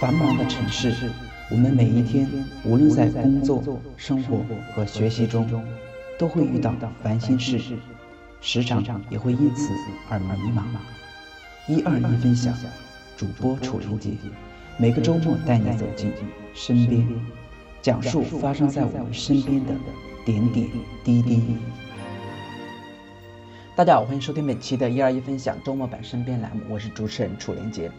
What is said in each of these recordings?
繁忙的城市，我们每一天，无论在工作、生活和学习中，都会遇到烦心事，时常也会因此而迷茫。一二一分享，主播楚林杰，每个周末带你走进身边，讲述发生在我们身边的点点滴滴。大家好，欢迎收听本期的一二一分享周末版身边栏目，我是主持人楚连杰。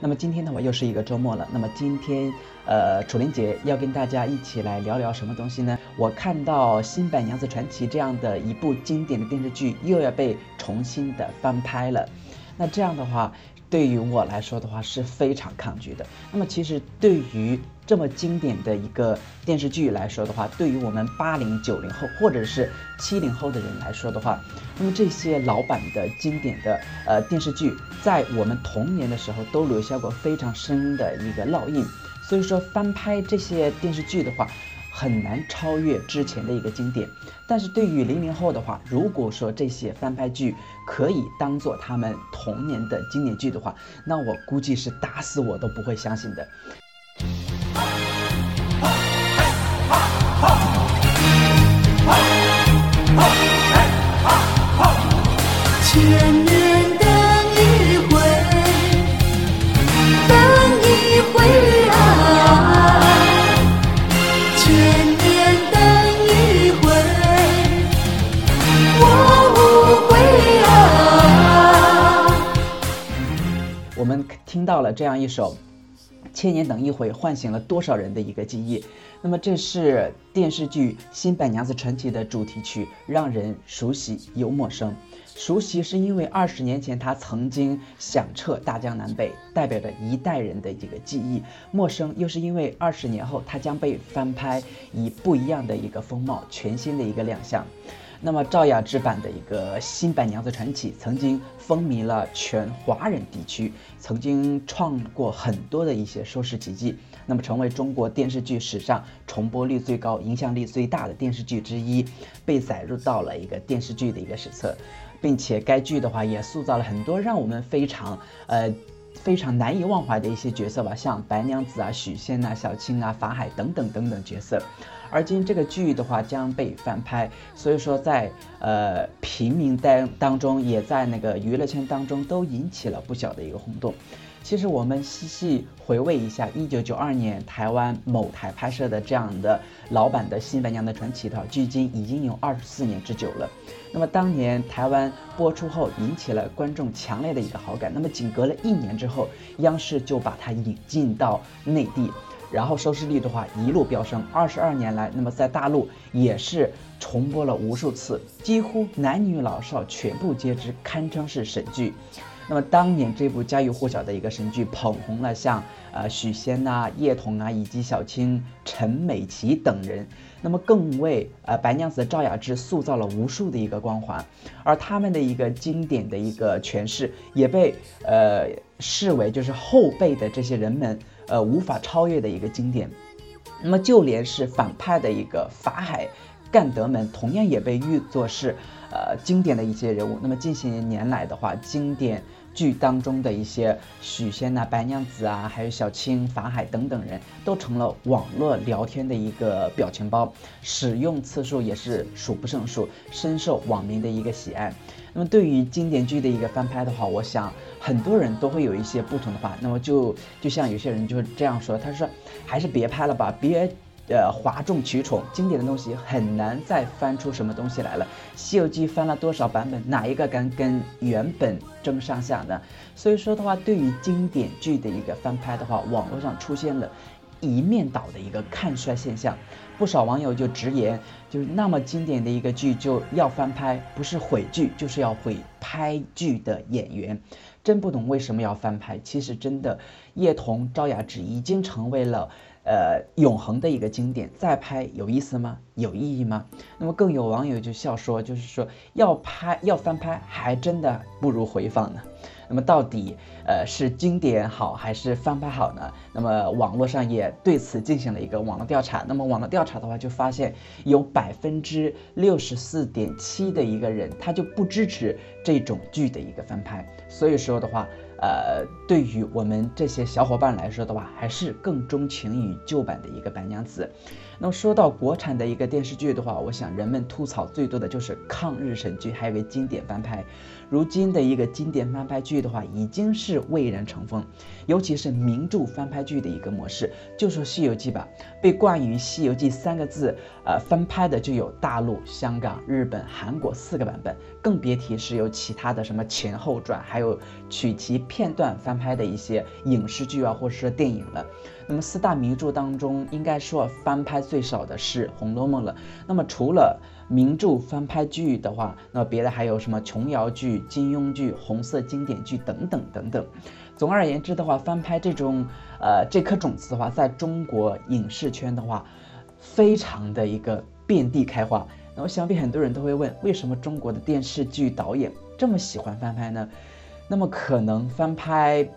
那么今天呢，我又是一个周末了，那么今天呃楚玲姐要跟大家一起来聊聊什么东西呢？我看到《新白娘子传奇》这样的一部经典的电视剧又要被重新的翻拍了，那这样的话。对于我来说的话是非常抗拒的。那么其实对于这么经典的一个电视剧来说的话，对于我们八零九零后或者是七零后的人来说的话，那么这些老版的经典的呃电视剧，在我们童年的时候都留下过非常深的一个烙印。所以说翻拍这些电视剧的话。很难超越之前的一个经典，但是对于零零后的话，如果说这些翻拍剧可以当做他们童年的经典剧的话，那我估计是打死我都不会相信的。千年等一回，等一回啊！千年等一回，我无悔啊！我们听到了这样一首《千年等一回》，唤醒了多少人的一个记忆。那么，这是电视剧《新白娘子传奇》的主题曲，让人熟悉又陌生。熟悉是因为二十年前他曾经响彻大江南北，代表着一代人的这个记忆；陌生又是因为二十年后他将被翻拍，以不一样的一个风貌，全新的一个亮相。那么赵雅芝版的一个《新白娘子传奇》曾经风靡了全华人地区，曾经创过很多的一些收视奇迹，那么成为中国电视剧史上重播率最高、影响力最大的电视剧之一，被载入到了一个电视剧的一个史册，并且该剧的话也塑造了很多让我们非常呃非常难以忘怀的一些角色吧，像白娘子啊、许仙啊、小青啊、法海等等等等角色。而今这个剧的话将被翻拍，所以说在呃平民当当中，也在那个娱乐圈当中都引起了不小的一个轰动。其实我们细细回味一下，一九九二年台湾某台拍摄的这样的老版的《新白娘子传奇》的距今已经有二十四年之久了。那么当年台湾播出后引起了观众强烈的一个好感，那么仅隔了一年之后，央视就把它引进到内地。然后收视率的话一路飙升，二十二年来，那么在大陆也是重播了无数次，几乎男女老少全部皆知，堪称是神剧。那么当年这部家喻户晓的一个神剧，捧红了像呃许仙呐、叶童啊，以及小青、陈美琪等人，那么更为呃白娘子赵雅芝塑造了无数的一个光环，而他们的一个经典的一个诠释，也被呃视为就是后辈的这些人们。呃，无法超越的一个经典。那么，就连是反派的一个法海干德们，同样也被誉作是呃经典的一些人物。那么，近些年来的话，经典剧当中的一些许仙呐、白娘子啊，还有小青、法海等等人都成了网络聊天的一个表情包，使用次数也是数不胜数，深受网民的一个喜爱。那么，对于经典剧的一个翻拍的话，我想。很多人都会有一些不同的话，那么就就像有些人就是这样说，他说还是别拍了吧，别呃哗众取宠，经典的东西很难再翻出什么东西来了。《西游记》翻了多少版本，哪一个敢跟原本争上下呢？所以说的话，对于经典剧的一个翻拍的话，网络上出现了一面倒的一个看衰现象，不少网友就直言，就是那么经典的一个剧就要翻拍，不是毁剧就是要毁拍剧的演员。真不懂为什么要翻拍。其实真的，叶童、赵雅芝已经成为了呃永恒的一个经典，再拍有意思吗？有意义吗？那么更有网友就笑说，就是说要拍要翻拍，还真的不如回放呢。那么到底呃是经典好还是翻拍好呢？那么网络上也对此进行了一个网络调查。那么网络调查的话，就发现有百分之六十四点七的一个人，他就不支持这种剧的一个翻拍。所以说的话，呃，对于我们这些小伙伴来说的话，还是更钟情于旧版的一个白娘子。那说到国产的一个电视剧的话，我想人们吐槽最多的就是抗日神剧，还有个经典翻拍。如今的一个经典翻拍剧的话，已经是蔚然成风，尤其是名著翻拍剧的一个模式。就说《西游记》吧，被冠于《西游记》三个字，呃，翻拍的就有大陆、香港、日本、韩国四个版本，更别提是有其他的什么前后传，还有取其片段翻拍的一些影视剧啊，或者是电影了。那么四大名著当中，应该说翻拍最少的是《红楼梦》了。那么除了名著翻拍剧的话，那别的还有什么琼瑶剧、金庸剧、红色经典剧等等等等。总而言之的话，翻拍这种呃这颗种子的话，在中国影视圈的话，非常的一个遍地开花。那我想必很多人都会问，为什么中国的电视剧导演这么喜欢翻拍呢？那么可能翻拍。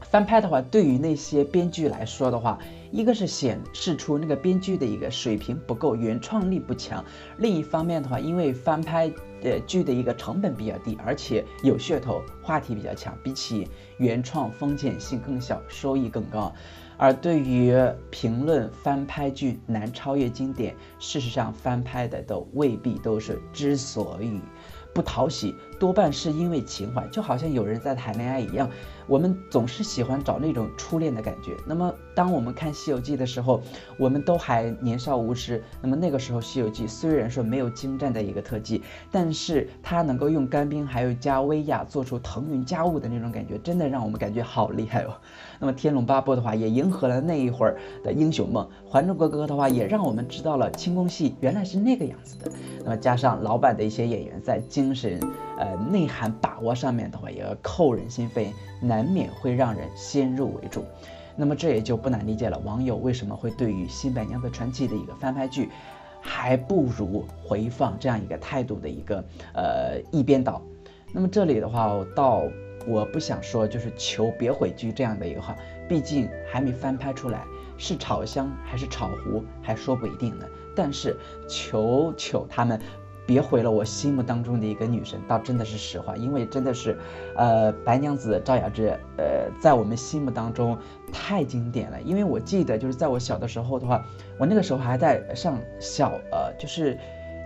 翻拍的话，对于那些编剧来说的话，一个是显示出那个编剧的一个水平不够，原创力不强；另一方面的话，因为翻拍呃剧的一个成本比较低，而且有噱头，话题比较强，比起原创风险性更小，收益更高。而对于评论翻拍剧难超越经典，事实上翻拍的都未必都是之所以不讨喜，多半是因为情怀，就好像有人在谈恋爱一样。我们总是喜欢找那种初恋的感觉。那么，当我们看《西游记》的时候，我们都还年少无知。那么那个时候，《西游记》虽然说没有精湛的一个特技，但是它能够用干冰还有加威亚做出腾云驾雾的那种感觉，真的让我们感觉好厉害哦。那么《天龙八部》的话，也迎合了那一会儿的英雄梦；《还珠格格》的话，也让我们知道了清宫戏原来是那个样子的。那么加上老版的一些演员在精神、呃内涵把握上面的话，也要扣人心扉。难免会让人先入为主，那么这也就不难理解了。网友为什么会对于《新白娘子传奇》的一个翻拍剧，还不如回放这样一个态度的一个呃一边倒？那么这里的话，倒我不想说就是求别毁剧这样的一个话，毕竟还没翻拍出来，是炒香还是炒糊还说不一定呢。但是求求他们。别毁了我心目当中的一个女神，倒真的是实话，因为真的是，呃，白娘子赵雅芝，呃，在我们心目当中太经典了。因为我记得，就是在我小的时候的话，我那个时候还在上小，呃，就是。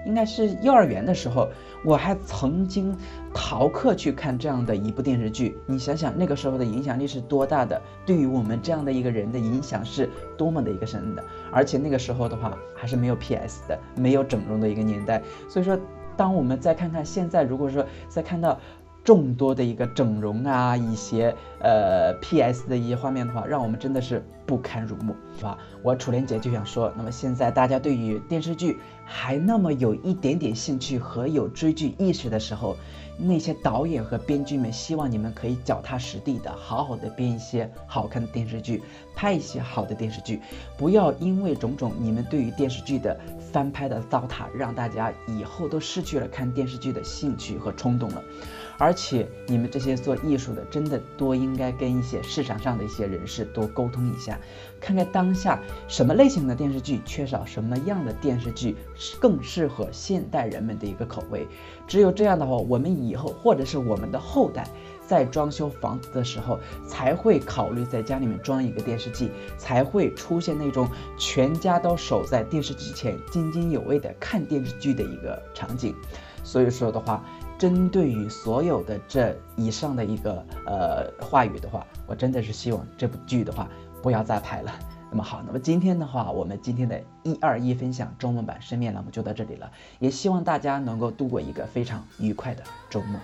应该是幼儿园的时候，我还曾经逃课去看这样的一部电视剧。你想想那个时候的影响力是多大的，对于我们这样的一个人的影响是多么的一个深的。而且那个时候的话，还是没有 PS 的，没有整容的一个年代。所以说，当我们再看看现在，如果说再看到。众多的一个整容啊，一些呃 PS 的一些画面的话，让我们真的是不堪入目，是吧？我楚莲姐就想说，那么现在大家对于电视剧还那么有一点点兴趣和有追剧意识的时候，那些导演和编剧们希望你们可以脚踏实地的，好好的编一些好看的电视剧，拍一些好的电视剧，不要因为种种你们对于电视剧的翻拍的糟蹋，让大家以后都失去了看电视剧的兴趣和冲动了。而且你们这些做艺术的，真的多应应该跟一些市场上的一些人士多沟通一下，看看当下什么类型的电视剧缺少什么样的电视剧更适合现代人们的一个口味。只有这样的话，我们以后或者是我们的后代在装修房子的时候，才会考虑在家里面装一个电视机，才会出现那种全家都守在电视机前津津有味的看电视剧的一个场景。所以说的话。针对于所有的这以上的一个呃话语的话，我真的是希望这部剧的话不要再拍了。那么好，那么今天的话，我们今天的一二一分享中文版深面栏目就到这里了，也希望大家能够度过一个非常愉快的周末。